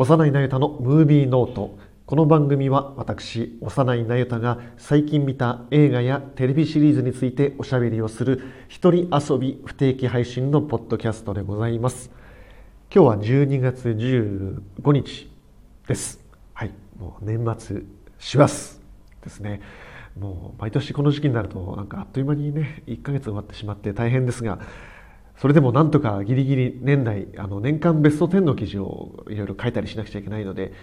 幼いなゆたのムービーノート。この番組は私幼いなゆたが最近見た映画やテレビシリーズについておしゃべりをする一人遊び不定期配信のポッドキャストでございます。今日は12月15日です。はい。もう年末師走ですね。もう毎年この時期になるとなんかあっという間にね1ヶ月終わってしまって大変ですがそれでもなんとかギリギリ年内あの年間ベスト10の記事をいろいろ書いたりしなくちゃいけないので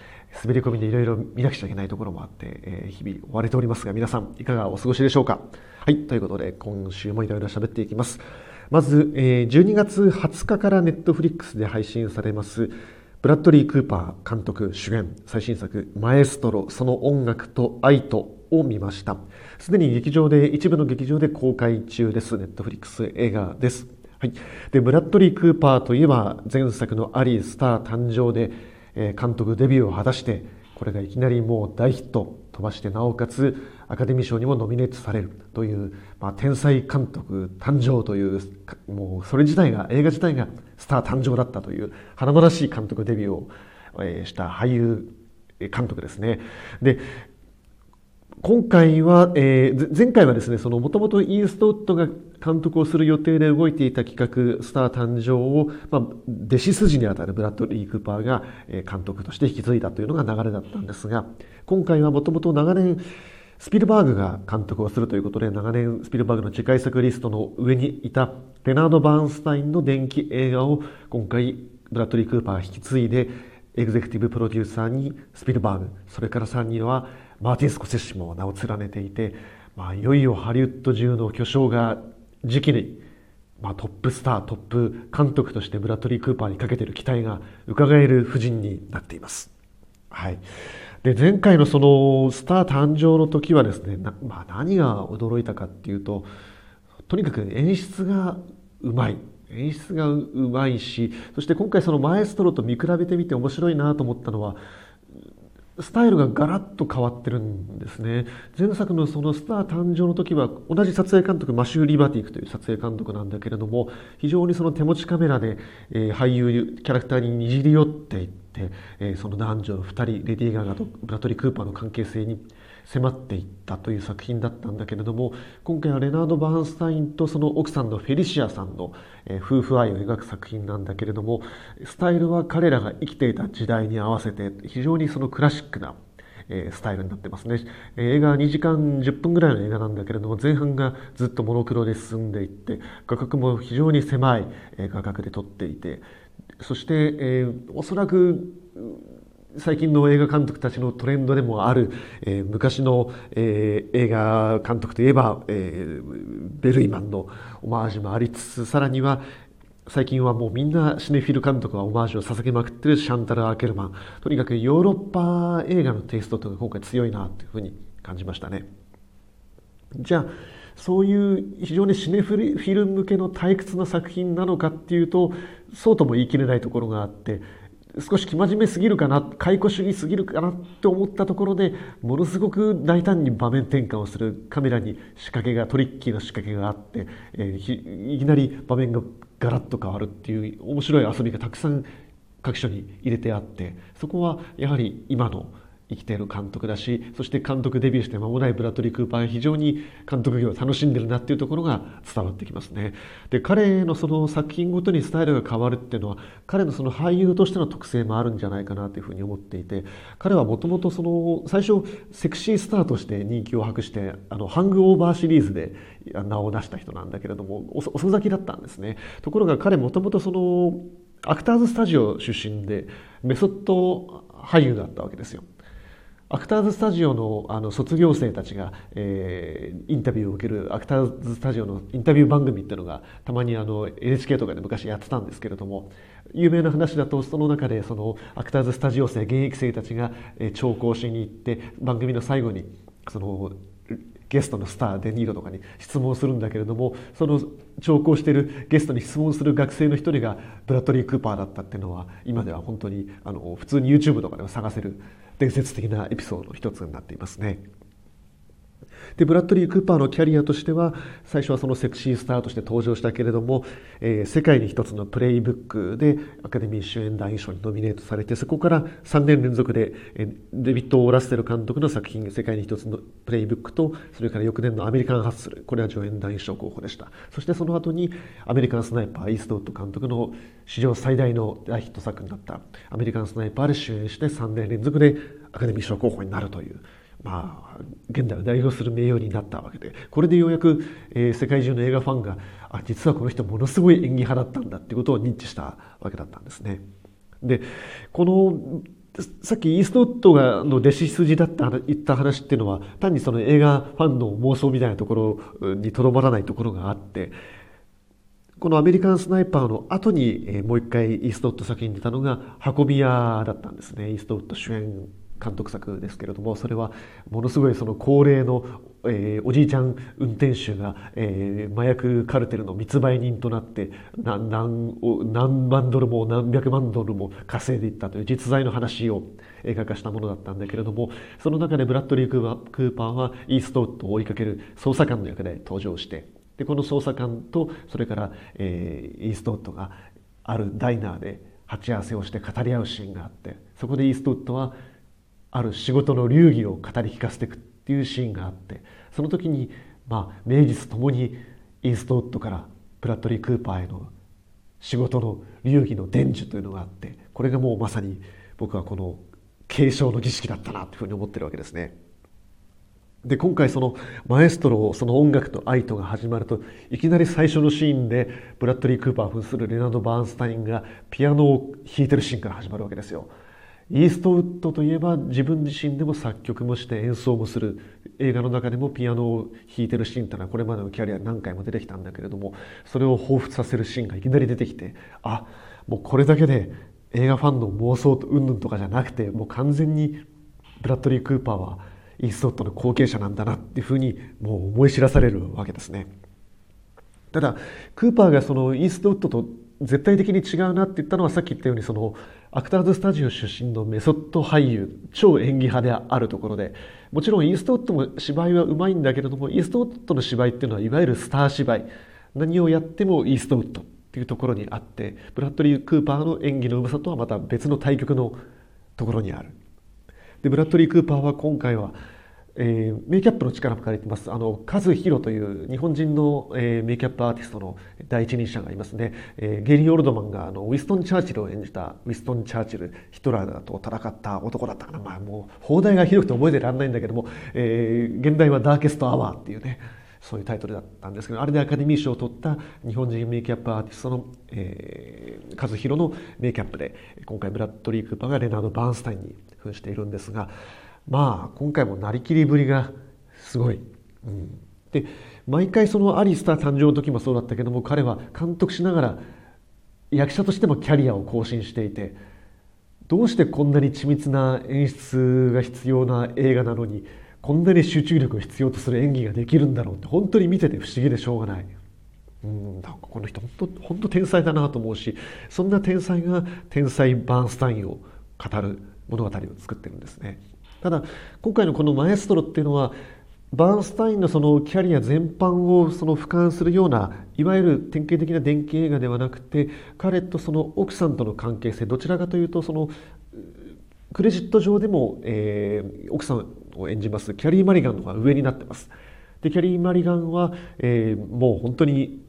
滑り込みでいろいろ見なくちゃいけないところもあって、えー、日々追われておりますが皆さんいかがお過ごしでしょうか？はいということで今週もいろいろ喋っていきます。まず、えー、12月20日からネットフリックスで配信されますブラッドリー・クーパー監督主演最新作「マエストロその音楽と愛と」を見ました。すでに劇場で一部の劇場で公開中です。ネットフリックス映画です。はい、でブラッドリー・クーパーといえば前作の「アリー・スター誕生で」え監督デビューを果たしてこれがいきなりもう大ヒット飛ばしてなおかつアカデミー賞にもノミネートされるという、まあ、天才監督誕生というもうそれ自体が映画自体がスター誕生だったという華々しい監督デビューを、えした俳優監督ですね。で今回は、えー、前回はですね、もともとイーストウッドが監督をする予定で動いていた企画、スター誕生を、まあ、弟子筋にあたるブラッドリー・クーパーが監督として引き継いだというのが流れだったんですが、今回はもともと長年、スピルバーグが監督をするということで、長年スピルバーグの次回作リストの上にいたレナード・バーンスタインの電気映画を今回ブラッドリー・クーパーが引き継いで、エグゼクティブプロデューサーにスピルバーグ、それからさらにはマーティン・スコセッシも名を連ねていて、まあ、いよいよハリウッド中の巨匠が時期に、まあ、トップスタートップ監督としてブラッドリー・クーパーにかけている期待が伺える布陣になっています。はい、で前回のそのスター誕生の時はですねまあ、何が驚いたかっていうととにかく演出がうまい演出がうまいしそして今回そのマエストロと見比べてみて面白いなと思ったのはスタイルがガラッと変わってるんですね。前作のそのスター誕生の時は同じ撮影監督マシュー・リバティクという撮影監督なんだけれども非常にその手持ちカメラで、えー、俳優キャラクターににじり寄っていって、えー、その男女2人レディー・ガガとブラトリー・クーパーの関係性に迫っていったという作品だったんだけれども今回はレナード・バーンスタインとその奥さんのフェリシアさんの、え夫婦愛を描く作品なんだけれどもスタイルは彼らが生きていた時代に合わせて非常にそのクラシックなえスタイルになってますね、え映画は2時間10分ぐらいの映画なんだけれども前半がずっとモノクロで進んでいって画角も非常に狭い、え画角で撮っていてそして、えー、おそらく最近の映画監督たちのトレンドでもある、えー、昔の、えー、映画監督といえば、えー、ベルイマンのオマージュもありつつさらには最近はもうみんなシネフィル監督がオマージュを捧げまくってるシャンタル・アーケルマン。とにかくヨーロッパ映画のテイストというのが今回強いなというふうに感じましたね。じゃあそういう非常にシネフィル向けの退屈な作品なのかっていうとそうとも言い切れないところがあって少し生真面目すぎるかな解雇主義すぎるかなって思ったところでものすごく大胆に場面転換をするカメラに仕掛けがトリッキーな仕掛けがあって、えー、いきなり場面がガラッと変わるっていう面白い遊びがたくさん各所に入れてあってそこはやはり今の生きている監督だしそして監督デビューして間もないブラッドリー・クーパーが非常に監督業を楽しんでるなっていうところが伝わってきますね。で彼のその作品ごとにスタイルが変わるっていうのは彼のその俳優としての特性もあるんじゃないかなというふうに思っていて彼はもともとその最初セクシースターとして人気を博してあのハングオーバーシリーズで名を出した人なんだけれども遅咲きだったんですね。ところが彼もともとそのアクターズスタジオ出身でメソッド俳優だったわけですよ。アクターズスタジオのあの卒業生たちが、えー、インタビューを受けるアクターズスタジオのインタビュー番組っていうのがたまにあの NHK とかで昔やってたんですけれども有名な話だとその中でそのアクターズスタジオ生現役生たちが、えー、聴講しに行って番組の最後にそのゲストのスターデ・ニーロとかに質問するんだけれどもその聴講しているゲストに質問する学生の一人がブラッドリー・クーパーだったっていうのは今では本当にあの普通に YouTube とかでも探せる伝説的なエピソードの一つになっていますね。でブラッドリー・クーパーのキャリアとしては最初はそのセクシースターとして登場したけれども、えー、世界に一つのプレイブックでアカデミー主演男優賞にノミネートされてそこから3年連続で、えー、デビッド・オーラッセル監督の作品「世界に一つのプレイブック」とそれから翌年の「アメリカン・ハッスル」これは助演男優賞候補でしたそしてその後にアメリカン・スナイパーイーストウッド監督の史上最大の大ヒット作になった「アメリカン・スナイパー」で主演して3年連続でアカデミー賞候補になるという。まあ、現代を代表する名誉になったわけでこれでようやく、えー、世界中の映画ファンがあ実はこの人ものすごい演技派だったんだっていうことを認知したわけだったんですね。でこのさっきイーストウッドがの弟子筋だった言った話っていうのは単にその映画ファンの妄想みたいなところにとどまらないところがあってこのアメリカンスナイパーの後にもう一回イーストウッド作品に出たのが運び屋だったんですねイーストウッド主演監督作ですけれどもそれはものすごいその高齢の、えー、おじいちゃん運転手が、えー、麻薬カルテルの密売人となって何何万ドルも何百万ドルも稼いでいったという実在の話を映画化したものだったんだけれどもその中でブラッドリー・クーパーはイーストウッドを追いかける捜査官の役で登場してでこの捜査官とそれから、えー、イーストウッドがあるダイナーで鉢合わせをして語り合うシーンがあってそこでイーストウッドはある仕事の流儀を語り聞かせていくっていうシーンがあってその時にまあ名実ともにイーストウッドからプラットリー・クーパーへの仕事の流儀の伝授というのがあってこれがもうまさに僕はこの継承の儀式だったなというふうに思ってるわけですね。で今回そのマエストロその音楽と愛とが始まるといきなり最初のシーンでブラッドリー・クーパー扮するレナード・バーンスタインがピアノを弾いてるシーンから始まるわけですよ。イーストウッドといえば自分自身でも作曲もして演奏もする映画の中でもピアノを弾いてるシーンってのはこれまでのキャリア何回も出てきたんだけれどもそれを彷彿させるシーンがいきなり出てきてあもうこれだけで映画ファンの妄想と云々とかじゃなくてもう完全にブラッドリー・クーパーはイーストウッドの後継者なんだなっていうふうにもう思い知らされるわけですね。ただクーパーがそのイーストウッドと絶対的に違うなって言ったのはさっき言ったようにそのアクターズスタジオ出身のメソッド俳優超演技派であるところでもちろんイーストウッドも芝居はうまいんだけれどもイーストウッドの芝居っていうのはいわゆるスター芝居。何をやってもイーストウッドっていうところにあってブラッドリー・クーパーの演技のうまさとはまた別の対局のところにある。でブラッドリー・クーパーは今回はえー、メイキャップの力も借りてます。あの、カズヒロという日本人の、えー、メイキャップアーティストの第一人者がいますね。えー、ゲリー・オルドマンがあのウィストン・チャーチルを演じたウィストン・チャーチル、ヒトラーと戦った男だったかな。まあもう、放題がひどくて覚えてらんないんだけども、えー、現代はダーケスト・アワーっていうね、そういうタイトルだったんですけど、あれでアカデミー賞を取った日本人メイキャップアーティストの、えー、カズヒロのメイキャップで、今回ブラッドリー・クーパーがレナード・バーンスタインに扮しているんですが、まあ今回もなりきりぶりがすごい。うん、で毎回そのアリスター誕生の時もそうだったけども彼は監督しながら役者としてもキャリアを更新していてどうしてこんなに緻密な演出が必要な映画なのにこんなに集中力を必要とする演技ができるんだろうって本当に見てて不思議でしょうがない。うんなんこの人本当本当天才だなと思うしそんな天才が天才バーンスタインを語る物語を作ってるんですね。ただ今回のこのマエストロっていうのはバーンスタインのそのキャリア全般をその俯瞰するようないわゆる典型的な電気映画ではなくて彼とその奥さんとの関係性どちらかというとそのクレジット上でも、えー、奥さんを演じますキャリー・マリガンの方が上になってます。でキャリー・マリガンは、えー、もう本当に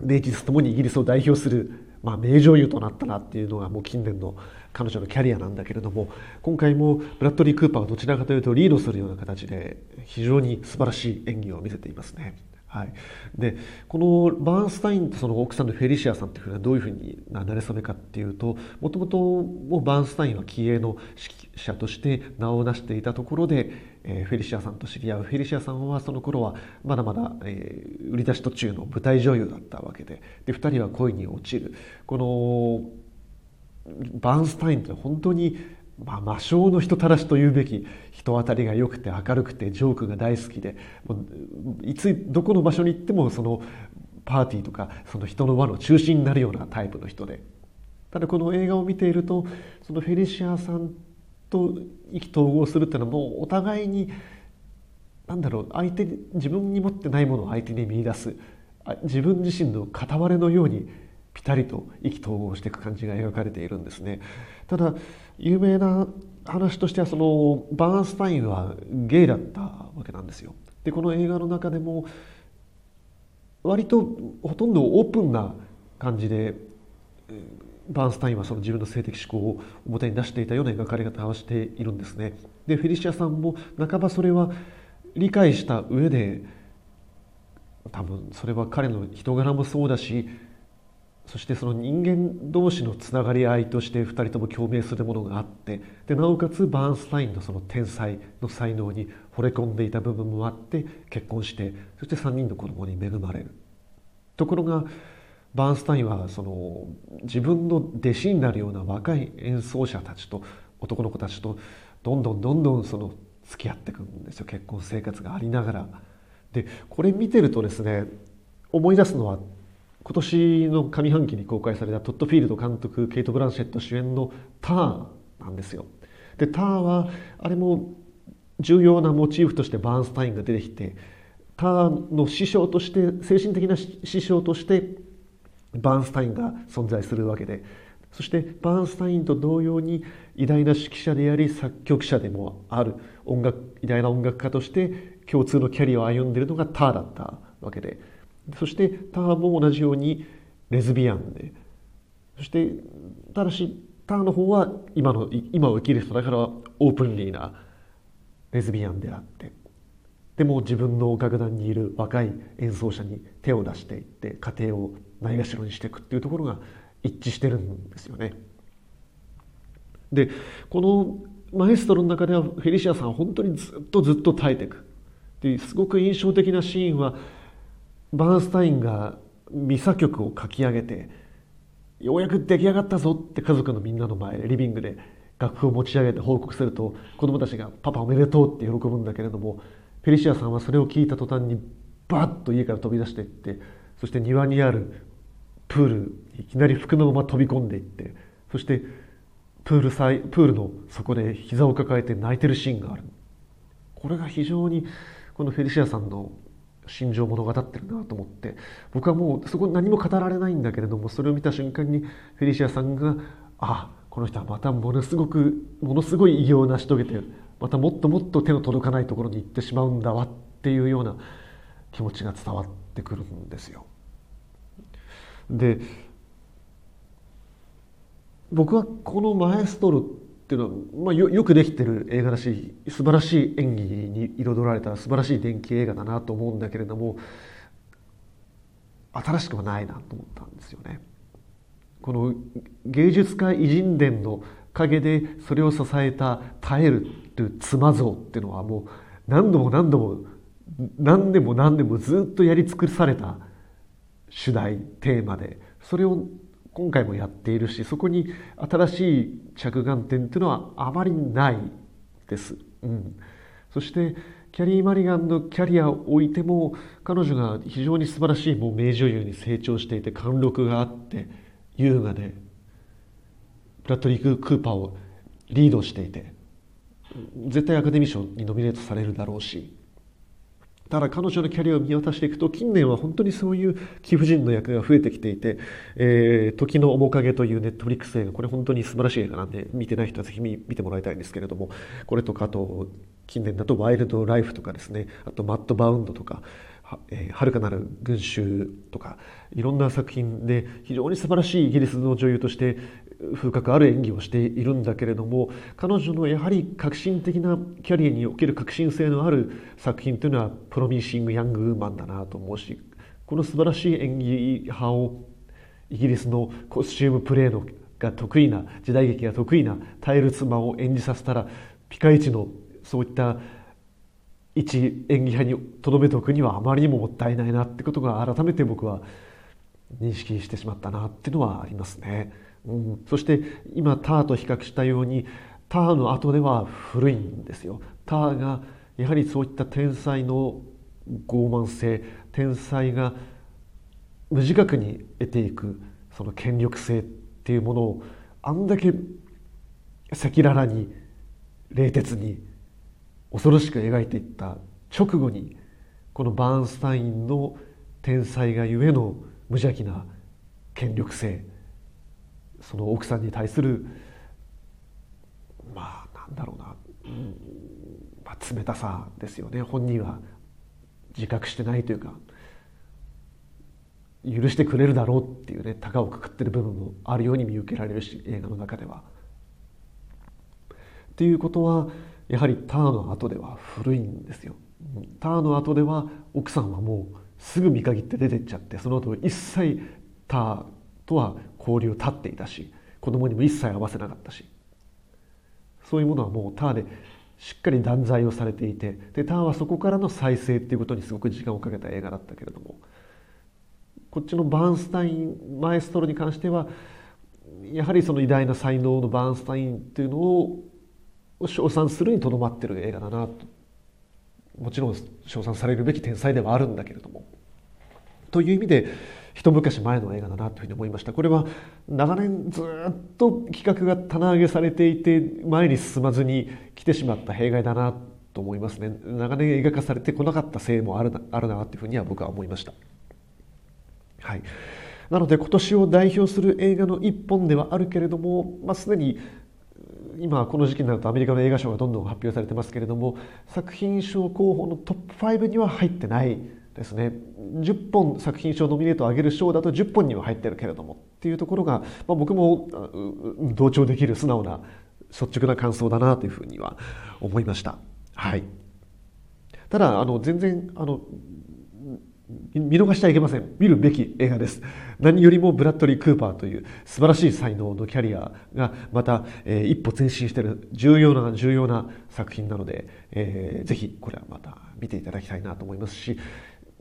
名実ともにイギリスを代表する、まあ、名女優となったなっていうのがもう近年の彼女のキャリアなんだけれども今回もブラッドリー・クーパーはどちらかというとリードするような形で非常に素晴らしい演技を見せていますね。はい、でこのバーンスタインとその奥さんのフェリシアさんっていうふうにはどういうふうになれ初めかっていうともともとバーンスタインは気鋭の指揮者として名を成していたところで、えー、フェリシアさんと知り合う。フェリシアさんはその頃はまだまだ、えー、売り出し途中の舞台女優だったわけでで2人は恋に落ちる。このバーンスタインって本当に、まあ、魔性の人たらしというべき人当たりが良くて明るくてジョークが大好きでもういつどこの場所に行ってもそのパーティーとかその人の輪の中心になるようなタイプの人で。ただこの映画を見ているとそのフェリシアさんと意気投合するっていうのはもうお互いになんだろう相手自分に持ってないものを相手に見出す。自分自身の片割れのようにピタリと意気投合していく感じが描かれているんですね。ただ有名な話としてはそのバーンスタインはゲイだったわけなんですよ。でこの映画の中でも割とほとんどオープンな感じでバーンスタインはその自分の性的思考を表に出していたような描かれ方をしているんですね。でフェリシアさんも半ばそれは理解した上で多分それは彼の人柄もそうだしそしてその人間同士のつながり合いとして2人とも共鳴するものがあってでなおかつバーンスタインのその天才の才能に惚れ込んでいた部分もあって結婚してそして3人の子供に恵まれるところがバーンスタインはその自分の弟子になるような若い演奏者たちと男の子たちとどんどんどんどんその付き合っていくんですよ結婚生活がありながら。でこれ見てるとですね思い出すのは今年の上半期に公開されたトッド・フィールド監督ケイト・ブランシェット主演の「ターン」なんですよ。でターンはあれも重要なモチーフとしてバーンスタインが出てきてターンの師匠として精神的な師匠としてバーンスタインが存在するわけでそしてバーンスタインと同様に偉大な指揮者であり作曲者でもある音楽偉大な音楽家として共通のキャリアを歩んでいるのがターだったわけでそしてターも同じようにレズビアンで。そしてただしターの方は今の今を生きる人だからオープンリーなレズビアンであって。でも自分の楽団にいる若い演奏者に手を出していって家庭をないがしろにしていくっていうところが一致してるんですよね。でこのマエストロの中ではフェリシアさんは本当にずっとずっと耐えていく。ですごく印象的なシーンはバーンスタインがミサ曲を書き上げてようやく出来上がったぞって家族のみんなの前リビングで楽譜を持ち上げて報告すると子供たちが「パパおめでとう」って喜ぶんだけれどもフェリシアさんはそれを聞いた途端にバッと家から飛び出していってそして庭にあるプールいきなり服のまま飛び込んでいってそしてプールサイプールの底で膝を抱えて泣いてるシーンがある。これが非常にこのフェリシアさんの心情物語ってるなと思って僕はもうそこ何も語られないんだけれどもそれを見た瞬間にフェリシアさんがあこの人はまたものすごくものすごい偉業を成し遂げてまたもっともっと手の届かないところに行ってしまうんだわっていうような気持ちが伝わってくるんですよ。で僕はこのマエストロっていうのは、まあ、よよくできてる映画だし素晴らしい演技に彩られた素晴らしい電気映画だなと思うんだけれども新しくはないなと思ったんですよね。この芸術家偉人伝の陰でそれを支えた耐える妻像っていうのはもう何度も何度も何でも何でもずっとやり尽くされた主題テーマでそれを今回もやっているしそこに新しい着眼点っていうのはあまりないです。うん、そしてキャリー・マリガンのキャリアを置いても彼女が非常に素晴らしいもう名女優に成長していて貫禄があって優雅でブラッドリー・クーパーをリードしていて絶対アカデミー賞にノミネートされるだろうしただ彼女のキャリアを見渡していくと近年は本当にそういう貴婦人の役が増えてきていて「えー、時の面影」というネットフリックス映画これ本当に素晴らしい映画なんで見てない人はぜひ見てもらいたいんですけれどもこれとかあと近年だと「ワイルド・ライフ」とかですね。あと「マッド・バウンド」とかは、えー、遥かなる群衆とかいろんな作品で非常に素晴らしいイギリスの女優として風格ある演技をしているんだけれども彼女のやはり革新的なキャリアにおける革新性のある作品というのはプロミッシング・ヤング・ウーマンだなと思うしこの素晴らしい演技派をイギリスのコスチュームプレーのが得意な時代劇が得意なタイル妻を演じさせたらピカイチのそういった一演技派にとどめておくにはあまりにももったいないなってことが改めて僕は認識してしまったなっていうのはありますね。うん、そして今ターと比較したようにターの後では古いんですよ。ターがやはりそういった天才の傲慢性天才が無自覚に得ていくその権力性っていうものをあんだけ赤裸々に冷徹に恐ろしく描いていった直後にこのバーンスタインの天才がゆえの無邪気な権力性その奥さんに対するまあなんだろうな、うんまあ、冷たさですよね本人は自覚してないというか許してくれるだろうっていうね高をくくってる部分もあるように見受けられるし映画の中では。っていうことはやはりターの後では古いんですよ。ターの後では奥さんはもうすぐ見限って出てっちゃってその後一切ターとは交流を断っていたし子供にも一切合わせなかったし。そういうものはもうターでしっかり断罪をされていてでターはそこからの再生っていうことにすごく時間をかけた映画だったけれどもこっちのバーンスタインマエストロに関してはやはりその偉大な才能のバーンスタインっていうのを称賛するにとどまってる映画だなともちろん称賛されるべき天才ではあるんだけれども。という意味で一昔前の映画だなというふうに思いました。これは長年ずっと企画が棚上げされていて前に進まずに来てしまった弊害だなと思いますね。長年映画化されてこなかったせいもあるなあるなというふうには僕は思いました。はい。なので今年を代表する映画の一本ではあるけれども、まあ、すでに今この時期になるとアメリカの映画賞がどんどん発表されてますけれども作品賞候補のトップ5には入ってないですね。10本作品賞ノミネートを上げる賞だと10本には入ってるけれどもっていうところが、まあ、僕も同調できる素直な率直な感想だなというふうには思いました。はい、ただあの全然あの見逃してはいけません。見るべき映画です。何よりもブラッドリー・クーパーという素晴らしい才能のキャリアがまた、えー、一歩前進している重要な重要な作品なので、えー、ぜひこれはまた見ていただきたいなと思いますし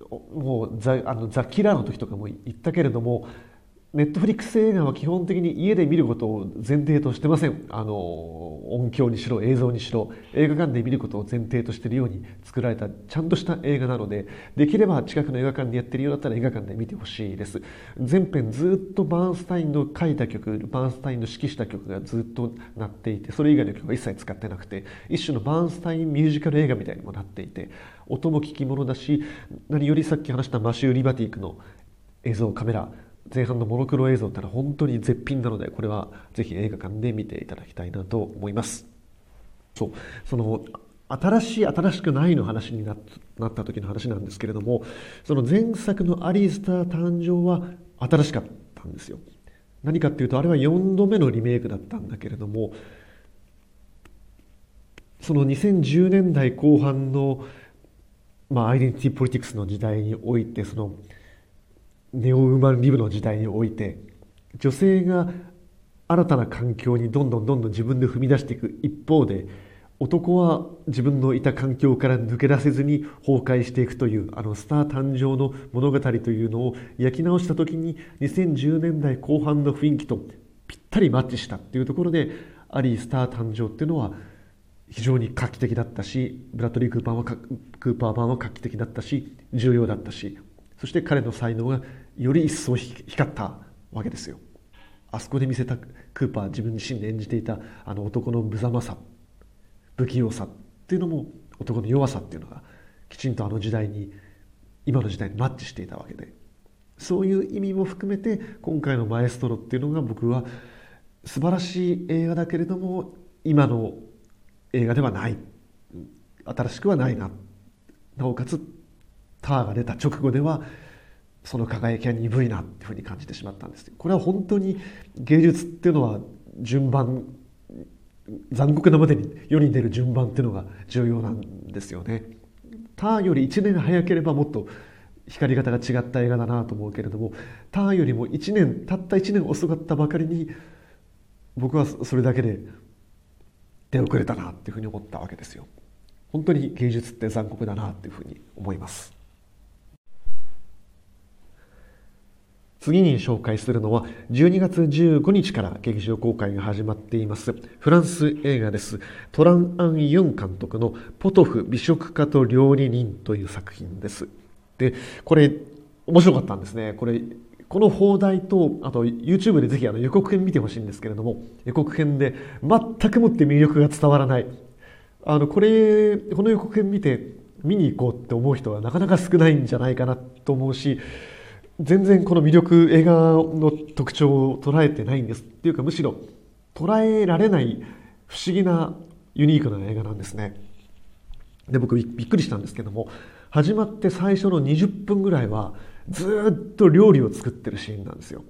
もうザあのザ・キラーの時とかも言ったけれどもネットフリックス映画は基本的に家で見ることを前提としてません。あの音響にしろ映像にしろ映画館で見ることを前提としているように作られたちゃんとした映画なのでできれば近くの映画館でやってるようだったら映画館で見てほしいです。全編ずっとバーンスタインの書いた曲バーンスタインの指揮した曲がずっと鳴っていてそれ以外の曲は一切使ってなくて一種のバーンスタインミュージカル映画みたいにもなっていて音も聞き物だし何よりさっき話したマシュー・リバティックの映像カメラ前半のモノクロ映像ってのは本当に絶品なのでこれはぜひ映画館で見ていただきたいなと思います。そう。その新しい新しくないの話になった時の話なんですけれどもその前作のアリスター誕生は新しかったんですよ。何かっていうとあれは4度目のリメイクだったんだけれどもその2010年代後半の、まあ、アイデンティティポリティクスの時代においてそのネオウーマンリブの時代において女性が新たな環境にどんどんどんどん自分で踏み出していく一方で男は自分のいた環境から抜け出せずに崩壊していくというあのスター誕生の物語というのを焼き直した時に2010年代後半の雰囲気とぴったりマッチしたっていうところでアリースター誕生っていうのは非常に画期的だったしブラッドリー・クーパーはクーパー版は画期的だったし重要だったしそして彼の才能がより一層光ったわけですよ。あそこで見せたクーパー自分自身で演じていたあの男の無様さ不器用さっていうのも男の弱さっていうのがきちんとあの時代に今の時代にマッチしていたわけで。そういう意味も含めて今回の「マエストロ」っていうのが僕は素晴らしい映画だけれども今の映画ではない。新しくはないな。なおかつターが出た直後ではその輝きは鈍いなっていうふうに感じてしまったんですこれは本当に芸術っていうのは順番残酷なまでに世に出る順番っていうのが重要なんですよね。ターより1年早ければもっと光り方が違った映画だなと思うけれどもターよりも1年たった1年遅かったばかりに僕はそれだけで出遅れたなっていうふうに思ったわけですよ。本当に芸術って残酷だなっていうふうに思います。次に紹介するのは12月15日から劇場公開が始まっていますフランス映画です。トラン・アン・ユン監督のポトフ美食家と料理人という作品です。でこれ面白かったんですね。これこの放題とあと YouTube でぜひあの予告編見てほしいんですけれども予告編で全くもって魅力が伝わらない。あのこれこの予告編見て見に行こうって思う人はなかなか少ないんじゃないかなと思うし全然この魅力映画の特徴を捉えてないんですっていうかむしろ捉えられない不思議なユニークな映画なんですね。で僕びっくりしたんですけども始まって最初の20分ぐらいはずっと料理を作ってるシーンなんですよ。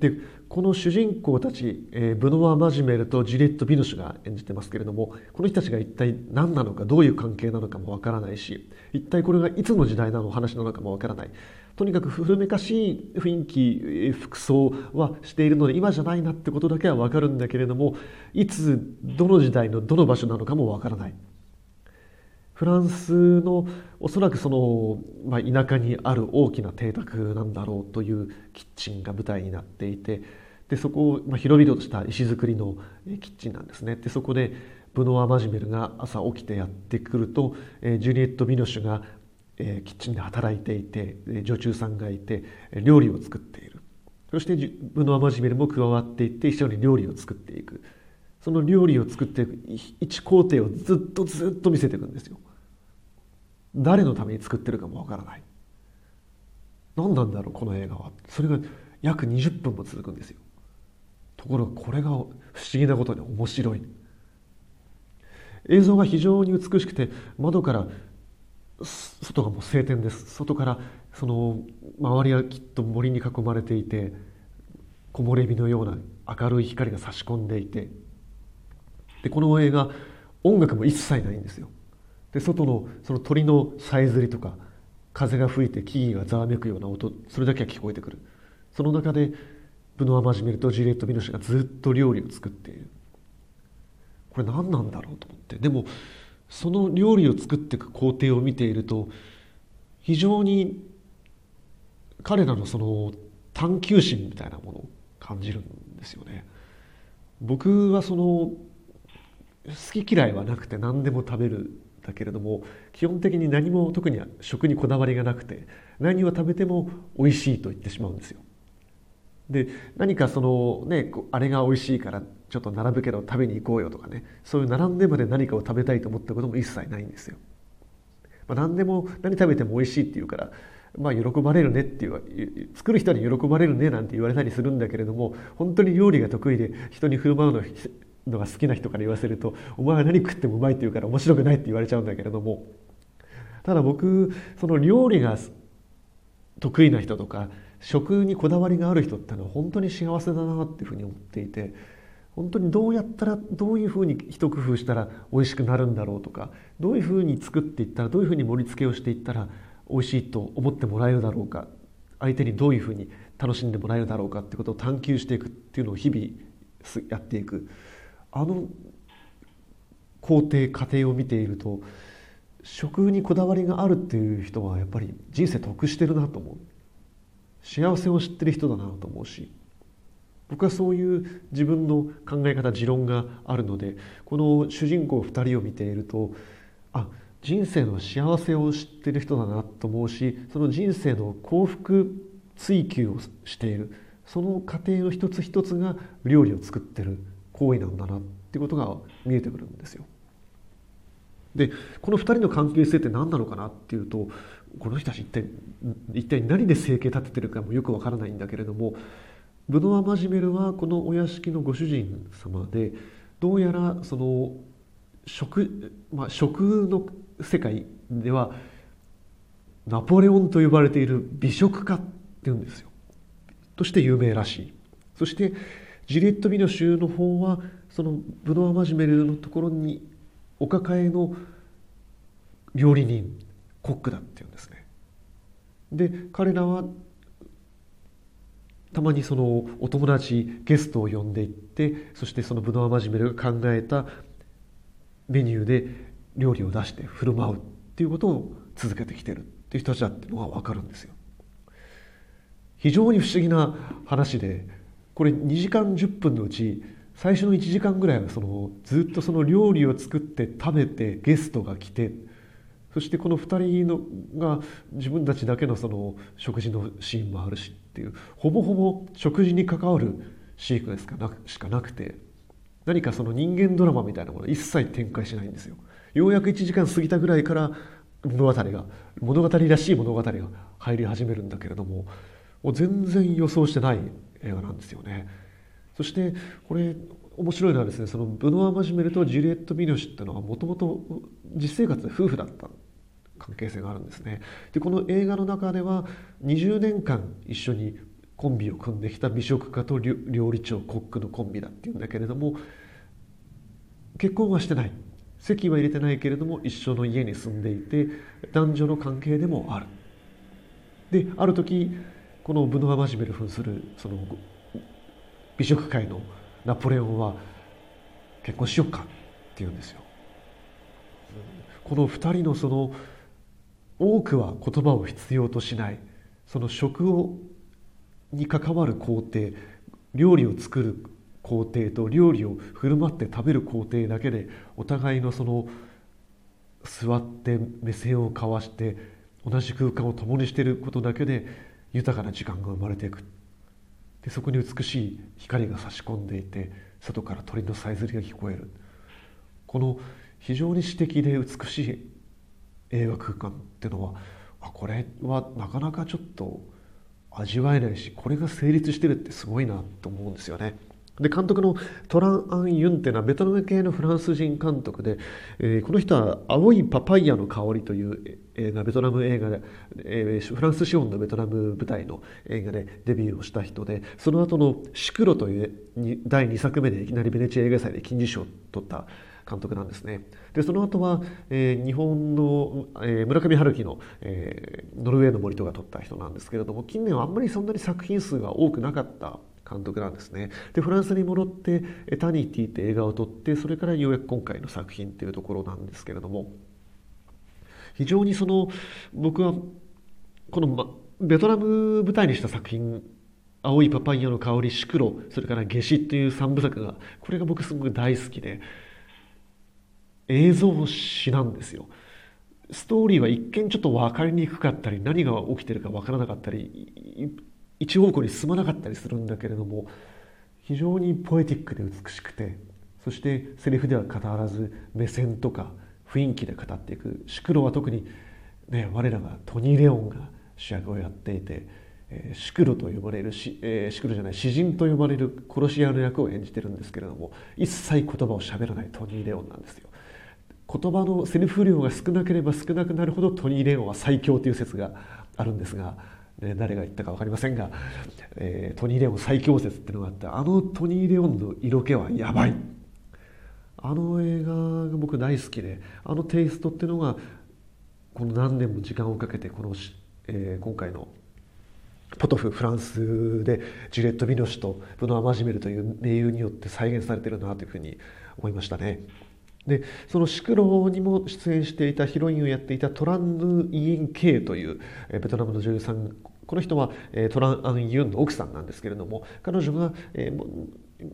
でこの主人公たち、えー、ブノワ・マジメルとジュリエット・ビノシュが演じてますけれどもこの人たちが一体何なのかどういう関係なのかもわからないし一体これがいつの時代なの話なのかもわからない。とにかく古めかしい雰囲気服装はしているので今じゃないなってことだけはわかるんだけれどもいつどの時代のどの場所なのかもわからない。フランスのおそらくその、まあ、田舎にある大きな邸宅なんだろうというキッチンが舞台になっていてでそこを、まあ、広々とした石造りのキッチンなんですね。でそこでブノワ・マジメルが朝起きてやってくると、え、ジュリエット・ビノシュが、えー、キッチンで働いていて女中さんがいて料理を作っている。そしてブノワ・マジメルも加わっていって一緒に料理を作っていく。その料理を作っていく一工程をずっとずっと見せていくんですよ。誰のために作ってるかもわからない。何なんだろうこの映画は。それが約20分も続くんですよ。ところがこれが不思議なことに面白い。映像が非常に美しくて窓から外がもう晴天です。外からその周りはきっと森に囲まれていて木漏れ日のような明るい光が差し込んでいて。でこの映画音楽も一切ないんですよ。で外のその鳥のさえずりとか風が吹いて木々がざわめくような音それだけが聞こえてくる。その中でブノア・マジメルとジュリエット・ミノシがずっと料理を作っている。これ何なんだろうと思って。でもその料理を作っていく工程を見ていると非常に彼らのその探求心みたいなものを感じるんですよね僕はその好き嫌いはなくて何でも食べるだけれども基本的に何も特に食にこだわりがなくて何を食べても美味しいと言ってしまうんですよ。で何かそのねあれが美味しいからちょっと並ぶけど食べに行こうよとかねそういう並んでまで何かを食べたいと思ったことも一切ないんですよ。まあ、何でも何食べても美味しいっていうからまあ喜ばれるねっていう作る人に喜ばれるねなんて言われたりするんだけれども本当に料理が得意で人に振る舞うののが好きな人から言わせるとお前は何食ってもうまいって言うから面白くないって言われちゃうんだけれどもただ僕その料理が得意な人とか食にこだわりがある人ってのは本当に幸せだなっていうふうに思っていて本当にどうやったらどういうふうに一工夫したら美味しくなるんだろうとかどういうふうに作っていったらどういうふうに盛り付けをしていったら美味しいと思ってもらえるだろうか相手にどういうふうに楽しんでもらえるだろうかってことを探求していくっていうのを日々やっていく。あの工程過程を見ていると食にこだわりがあるっていう人はやっぱり人生得してるなと思う。幸せを知ってる人だなと思うし僕はそういう自分の考え方持論があるのでこの主人公2人を見ているとあ人生の幸せを知ってる人だなと思うしその人生の幸福追求をしているその過程の一つ一つが料理を作ってる行為なんだなってことが見えてくるんですよ。でこの2人の関係性って何なのかなっていうとこの人たち一体一体何で生計立ててるかもよくわからないんだけれどもブノワ・マジメルはこのお屋敷のご主人様でどうやらその食,、まあ、食の世界ではナポレオンと呼ばれている美食家っていうんですよ。として有名らしい。そしてジリエット・ビノ州の方はそのブノア・マジメルのところにお抱えの料理人コックだっていうんですね。で彼らはたまにそのお友達ゲストを呼んでいってそしてそのブノア・マジメルが考えたメニューで料理を出して振る舞うっていうことを続けてきてるっていう人たちだっていうのが分かるんですよ。非常に不思議な話でこれ2時間10分のうち最初の1時間ぐらいはそのずっとその料理を作って食べてゲストが来てそしてこの2人のが自分たちだけのその食事のシーンもあるしっていうほぼほぼ食事に関わるシークエンスしかなくて何かその人間ドラマみたいなもの一切展開しないんですよ。ようやく1時間過ぎたぐらいから物語が物語らしい物語が入り始めるんだけれどももう全然予想してない映画なんですよね。そしてこれ面白いのはですねそのブノア・マジメルとジュリエット・ミノシっていうのはもともと実生活で夫婦だったん関係性があるんですね。でこの映画の中では20年間一緒にコンビを組んできた美食家と料理長コックのコンビだっていうんだけれども結婚はしてない。籍は入れてないけれども一緒の家に住んでいて男女の関係でもある。である時このブノア・マジメル扮するその美食界のナポレオンは結婚しよっかって言うんですよ。この2人のその多くは言葉を必要としない。その食をに関わる工程料理を作る工程と料理を振る舞って食べる工程だけでお互いのその座って目線を交わして同じ空間を共にしていることだけで豊かな時間が生まれていく。でそこに美しい光が差し込んでいて外から鳥のさえずりが聞こえる。この非常に詩的で美しい映画空間っていうのはあこれはなかなかちょっと味わえないしこれが成立してるってすごいなと思うんですよね。で監督のトラン・アン・ユンっていうのはベトナム系のフランス人監督で、えー、この人は「青いパパイヤの香り」という映画ベトナム映画で、えー、フランス資本のベトナム舞台の映画でデビューをした人でその後の「シクロ」という第2作目でいきなりベネチア映画祭で金獅子を取った監督なんですね。でその後は、えー、日本の、えー、村上春樹の、えー、ノルウェーの森とか撮った人なんですけれども近年はあんまりそんなに作品数が多くなかった監督なんですね。でフランスに戻って「エタニティ」って映画を撮ってそれからようやく今回の作品っていうところなんですけれども非常にその僕はこの、ま、ベトナム舞台にした作品青いパパイヤの香り、シクロ、それから夏至っていう三部作が、これが僕すごく大好きで、映像詩なんですよ。ストーリーは一見ちょっと分かりにくかったり何が起きてるか分からなかったり一方向に進まなかったりするんだけれども非常にポエティックで美しくてそしてセリフでは語らず目線とか雰囲気で語っていくシクロは特に、ね、我らがトニー・レオンが主役をやっていて、えー、シクロと呼ばれるし、えー、シクロじゃない詩人と呼ばれる殺し屋の役を演じてるんですけれども一切言葉を喋らないトニー・レオンなんですよ。言葉のセリフ量が少なければ少なくなるほどトニー・レオンは最強という説があるんですが、ね、誰が言ったか分かりませんが、えー、トニー・レオン最強説っていうのがあってあのトニー・レオンの色気はやばいあの映画が僕大好きであのテイストっていうのがこの何年も時間をかけてこの、えー、今回のポトフフランスでジュレット・ビノシュとブノア・マジメルという名優によって再現されてるなというふうに思いましたね。でそのシクロにも出演していたヒロインをやっていたトランヌ・イエン・ケイというベトナムの女優さんこの人はトラン・アン・ユンの奥さんなんですけれども彼女が、え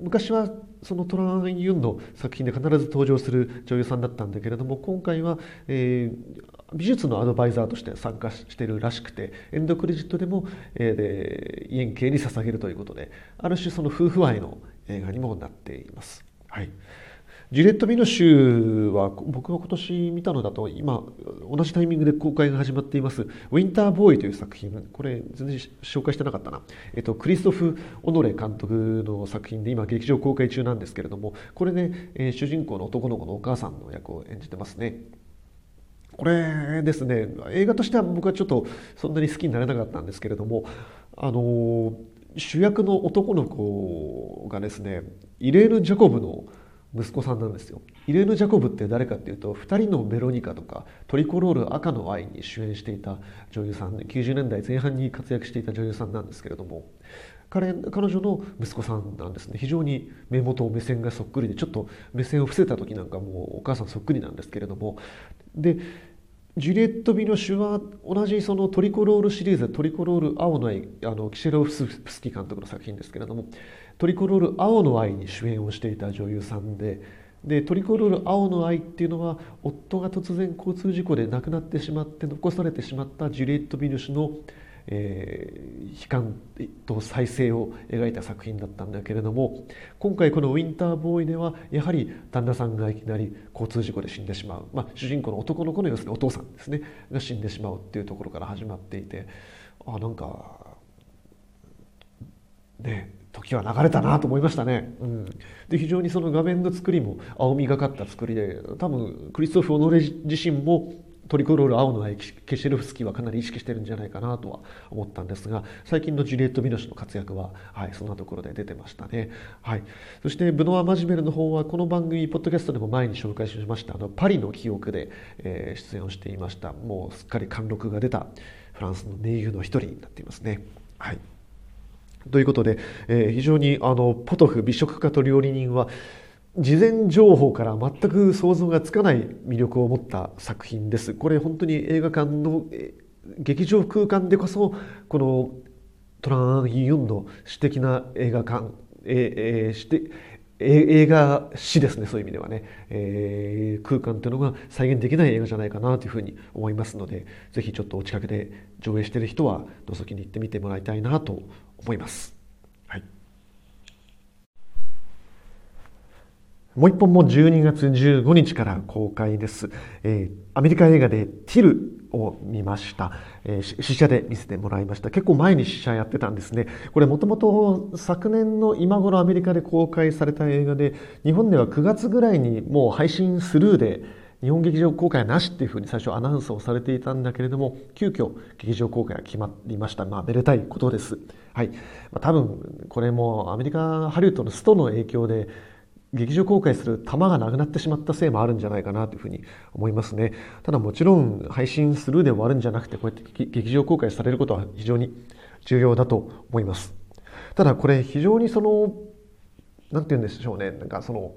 昔はそのトラン・アン・ユンの作品で必ず登場する女優さんだったんだけれども今回は、えー、美術のアドバイザーとして参加してるらしくてエンドクレジットでも、えー、イエン系に捧げるということである種その夫婦愛の映画にもなっています。はいジュレット・ビノシュは僕が今年見たのだと今同じタイミングで公開が始まっています「ウィンターボーイ」という作品。これ全然紹介してなかったな、えっと、クリストフ・オノレ監督の作品で今劇場公開中なんですけれどもこれで、えー、主人公の男の子のお母さんの役を演じてますね。これですね映画としては僕はちょっとそんなに好きになれなかったんですけれどもあの主役の男の子がですねイレーヌ・ジャコブの息子さんなんですよ。イレーヌ・ジャコブって誰かっていうと2人のベロニカとかトリコロール赤の愛に主演していた女優さんで90年代前半に活躍していた女優さんなんですけれども彼彼女の息子さんなんですね。非常に目元目線がそっくりでちょっと目線を伏せた時なんかもうお母さんそっくりなんですけれども。でジュリエット・ビノシュは同じそのトリコロールシリーズトリコロール青の愛あのキシェロフスキ監督の作品ですけれどもトリコロール青の愛に主演をしていた女優さんででトリコロール青の愛っていうのは夫が突然交通事故で亡くなってしまって残されてしまったジュリエット・ビヌシュの、えー、悲観と再生を描いた作品だったんだけれども今回この「ウィンターボーイ」ではやはり旦那さんがいきなり交通事故で死んでしまう、まあ、主人公の男の子の要するにお父さんですねが死んでしまうっていうところから始まっていてあなんかね時は流れたなと思いましたね、うん、で非常にその画面の作りも青みがかった作りで多分クリストフ・オノレ自身もトリコロール青の愛ケシェルフスキーはかなり意識してるんじゃないかなとは思ったんですが最近のジュリエット・ミノシの活躍は、はい、そんなところで出てましたね、はい、そしてブノア・マジメルの方はこの番組ポッドキャストでも前に紹介しましたあのパリの記憶で、えー、出演をしていました。もうすっかり貫禄が出たフランスの名優の一人になっていますね。はいということで、えー、非常にあのポトフ美食家と料理人は事前情報から全く想像がつかない魅力を持った作品です。これ本当に映画館の劇場空間でこそこのトラン・ユンの詩的な映画館、えー、して映画史ですねそういう意味ではね、えー、空間というのが再現できない映画じゃないかなというふうに思いますのでぜひちょっとお近くで上映している人は覗きに行ってみてもらいたいなと思います。はい、もう一本も12月15日から公開です。えー、アメリカ映画でティルを見ました、えー、試写で見せてもらいました。結構前に試写やってたんですね。これもともと昨年の今頃アメリカで公開された映画で日本では9月ぐらいにもう配信スルーで日本劇場公開なしっていうふうに最初アナウンスをされていたんだけれども急遽劇場公開が決まりました。まあめでたいことです。はい、まあ、多分これもアメリカハリウッドのストの影響で劇場公開する玉がなくなってしまったせいもあるんじゃないかなというふうに思いますね。ただもちろん配信スルーで終わるんじゃなくてこうやって劇場公開されることは非常に重要だと思います。ただこれ非常にその何て言うんでしょうね。なんかその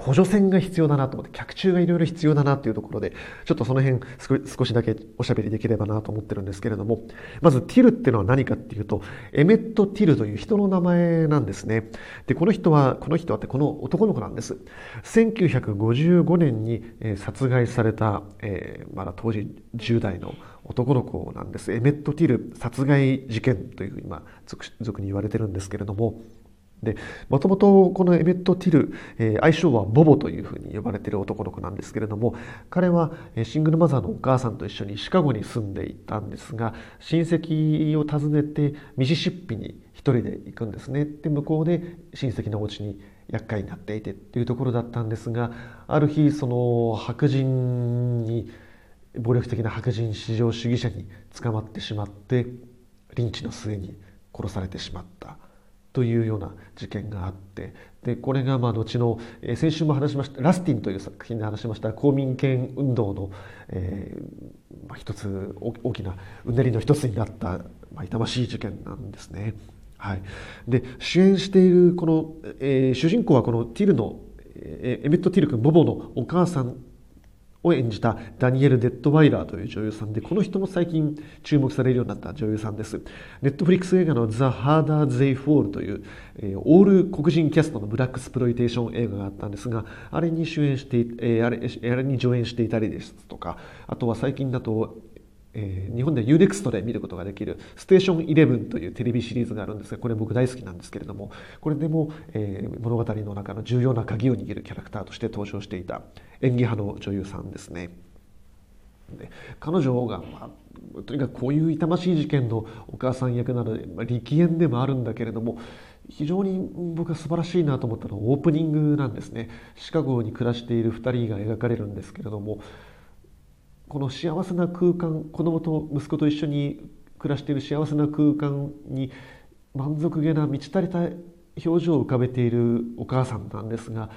補助線が必要だなと思って客中がいろいろ必要だなっていうところでちょっとその辺少しだけおしゃべりできればなと思ってるんですけれどもまずティルっていうのは何かっていうとエメット・ティルという人の名前なんですね。でこの人はこの人はってこの男の子なんです。1955年に殺害された、えー、まだ当時10代の男の子なんです。エメット・ティル殺害事件というふうに、まあ、俗に言われてるんですけれどもでもともとこのエメット・ティル、えー、愛称はボボというふうに呼ばれている男の子なんですけれども彼はシングルマザーのお母さんと一緒にシカゴに住んでいたんですが親戚を訪ねてミシシッピに一人で行くんですねで向こうで親戚のお家に厄介になっていてっていうところだったんですがある日その白人に暴力的な白人至上主義者に捕まってしまってリンチの末に殺されてしまった。というような事件があってでこれがまあ後の、えー、先週も話しました「ラスティン」という作品で話しました公民権運動の、えーまあ、一つ大きなうねりの一つになった、まあ、痛ましい事件なんですね。はい、で主演しているこの、えー、主人公はこのティルのエメット・ティル君ボボのお母さんを演じたダニエル・デッドワイラーという女優さんで、この人も最近注目されるようになった女優さんです。 Netflix 映画のザ・ハーダー・ゼイ・フォールという、えー、オール黒人キャストのブラックスプロイテーション映画があったんですが、あれに主演して、えー、あれあれに助演していたりですとか、あとは最近だと、えー、日本で U-NEXT で見ることができるステーション11というテレビシリーズがあるんですがこれ僕大好きなんですけれどもこれでも、えー、物語の中の重要な鍵を握るキャラクターとして登場していた演技派の女優さんですね。で彼女が、まあ、とにかくこういう痛ましい事件のお母さん役なので、まあ、力演でもあるんだけれども非常に僕が素晴らしいなと思ったのはオープニングなんですねシカゴに暮らしている2人が描かれるんですけれどもこの幸せな空間子供と息子と一緒に暮らしている幸せな空間に満足げな満ち足りた表情を浮かべているお母さんなんですが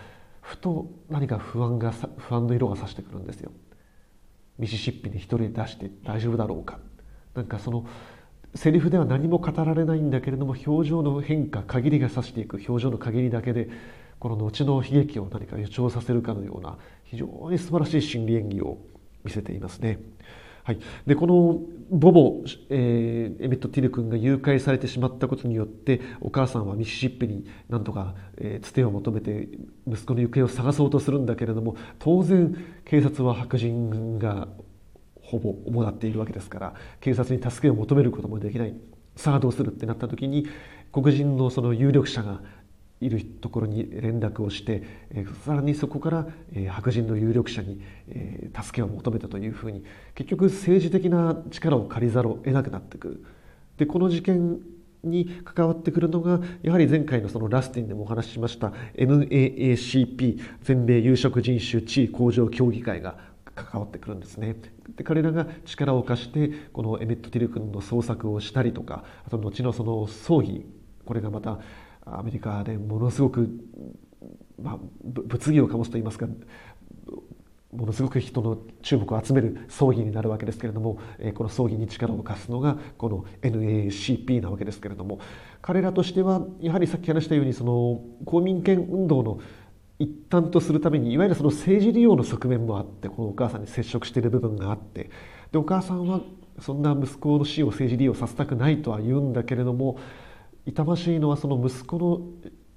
ふと何か不安が不安の色がさしてくるんですよ。ミシシッピに一人出して大丈夫だろうかなんかそのセリフでは何も語られないんだけれども表情の変化限りがさしていく表情の限りだけでこの後の悲劇を何か予兆させるかのような非常に素晴らしい心理演技を見せていますね。はい、でこのボボ、えー、エメット・ティル君が誘拐されてしまったことによってお母さんはミシシッピになんとか、えー、つてを求めて息子の行方を探そうとするんだけれども当然警察は白人がほぼ主なっているわけですから警察に助けを求めることもできないさあどうするってなった時に黒人のその有力者がいるところに連絡をして、えさらにそこから、え白人の有力者に、え助けを求めたというふうに結局政治的な力を借りざるを得なくなってくる。でこの事件に関わってくるのがやはり前回のそのラスティンでもお話ししました NAACP 全米有色人種地位向上協議会が関わってくるんですねで彼らが力を貸してこのエメット・ティル君の捜索をしたりとかあと後のその葬儀これがまたアメリカでものすごく、まあ、物議を醸すといいますかものすごく人の注目を集める葬儀になるわけですけれどもこの葬儀に力を貸すのがこの NACP なわけですけれども彼らとしてはやはりさっき話したようにその公民権運動の一端とするためにいわゆるその政治利用の側面もあってこのお母さんに接触している部分があってでお母さんはそんな息子の死を政治利用させたくないとは言うんだけれども痛ましいのはその息子の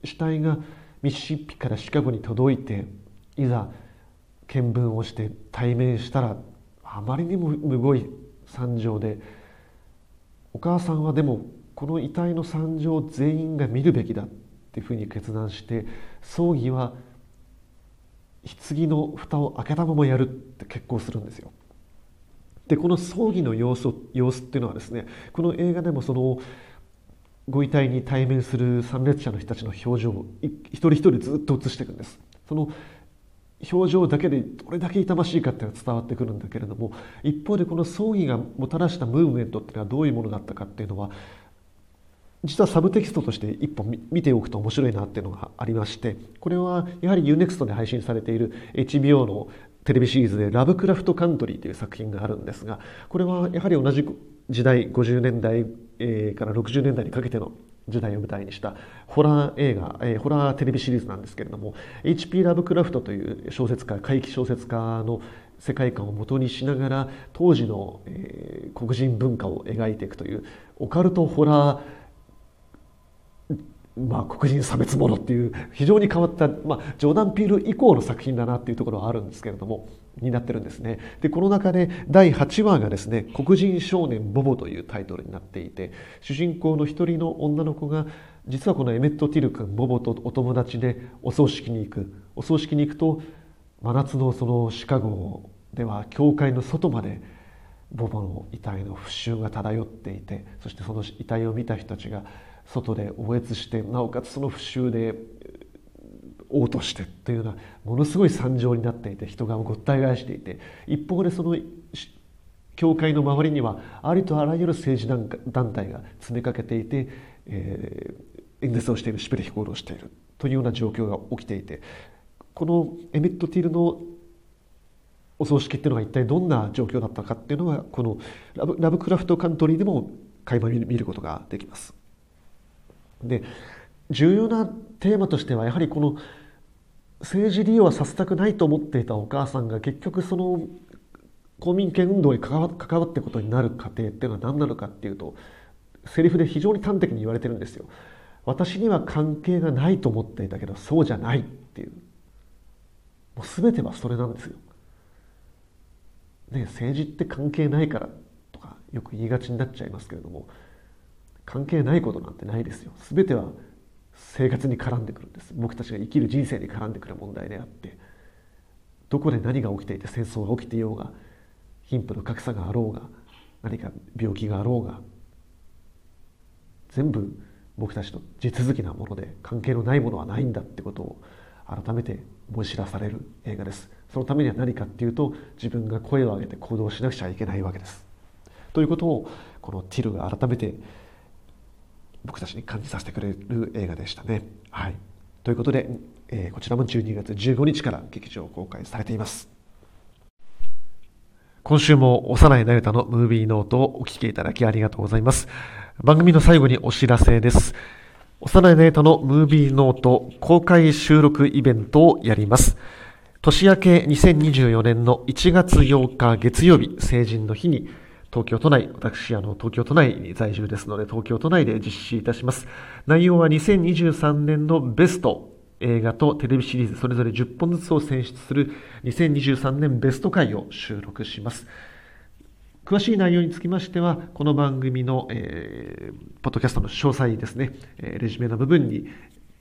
死体がミシシッピからシカゴに届いていざ見聞をして対面したらあまりにもむごい惨状でお母さんはでもこの遺体の惨状を全員が見るべきだっていうふうに決断して葬儀は棺の蓋を開けたままやるって決行するんですよ。でこの葬儀の様子様子っていうのはですねこの映画でもそのご遺体に対面する参列者の人たちの表情を一人一人ずっと映していくんです。その表情だけでどれだけ痛ましいかっていうのが伝わってくるんだけれども一方でこの葬儀がもたらしたムーブメントっていうのはどういうものだったかっていうのは実はサブテキストとして一本見ておくと面白いなっていうのがありましてこれはやはり UNEXT で配信されている HBO のテレビシリーズで「ラブクラフトカントリー」という作品があるんですがこれはやはり同じ時代50年代から60年代にかけての時代を舞台にしたホラー映画、えー、ホラーテレビシリーズなんですけれども H.P. ラブクラフトという小説家怪奇小説家の世界観を元にしながら当時の、えー、黒人文化を描いていくというオカルトホラーまあ、黒人差別ものっていう非常に変わった、まあ、ジョーダン・ピール以降の作品だなっていうところはあるんですけれどもになってるんですね。でこの中で第8話がですね「黒人少年ボボ」というタイトルになっていて主人公の一人の女の子が実はこのエメット・ティル君ボボとお友達でお葬式に行く。お葬式に行くと真夏のそのシカゴでは教会の外までボボの遺体の腐臭が漂っていてそしてその遺体を見た人たちが外で嗚咽してなおかつその復讐で嘔吐してというようなものすごい惨状になっていて人がごった返していて一方でその教会の周りにはありとあらゆる政治団体が詰めかけていて、えー、演説をしているシュペレヒコールをしているというような状況が起きていてこのエミット・ティールのお葬式っていうのが一体どんな状況だったかっていうのはこのラブラブクラフトカントリーでも垣間見ることができます。で重要なテーマとしてはやはりこの政治利用はさせたくないと思っていたお母さんが結局その公民権運動に関わ関わってことになる過程っていうのは何なのかっていうとセリフで非常に端的に言われてるんですよ。私には関係がないと思っていたけどそうじゃないっていうもう全てはそれなんですよ。ね政治って関係ないからとかよく言いがちになっちゃいますけれども関係ないことなんてないですよ全ては生活に絡んでくるんです。僕たちが生きる人生に絡んでくる問題であってどこで何が起きていて戦争が起きていようが貧富の格差があろうが何か病気があろうが全部僕たちと地続きなもので関係のないものはないんだってことを改めて思い知らされる映画です。そのためには何かっていうと自分が声を上げて行動しなくちゃいけないわけです。ということをこのティルが改めて僕たちに感じさせてくれる映画でしたね。はい、ということで、えー、こちらも12月15日から劇場公開されています。今週も幼いなゆたのムービーノートをお聞きいただきありがとうございます。番組の最後にお知らせです。幼いなゆたのムービーノート公開収録イベントをやります。年明け2024年の1月8日月曜日、成人の日に東京都内、私、あの、東京都内に在住ですので、東京都内で実施いたします。内容は2023年のベスト映画とテレビシリーズそれぞれ10本ずつを選出する2023年ベスト回を収録します。詳しい内容につきましては、この番組の、えー、ポッドキャストの詳細ですね、えー、レジュメの部分に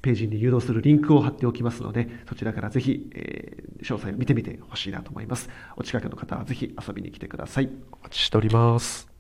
ページに誘導するリンクを貼っておきますので、そちらからぜひ、えー、詳細を見てみてほしいなと思います。お近くの方はぜひ遊びに来てください。お待ちしております。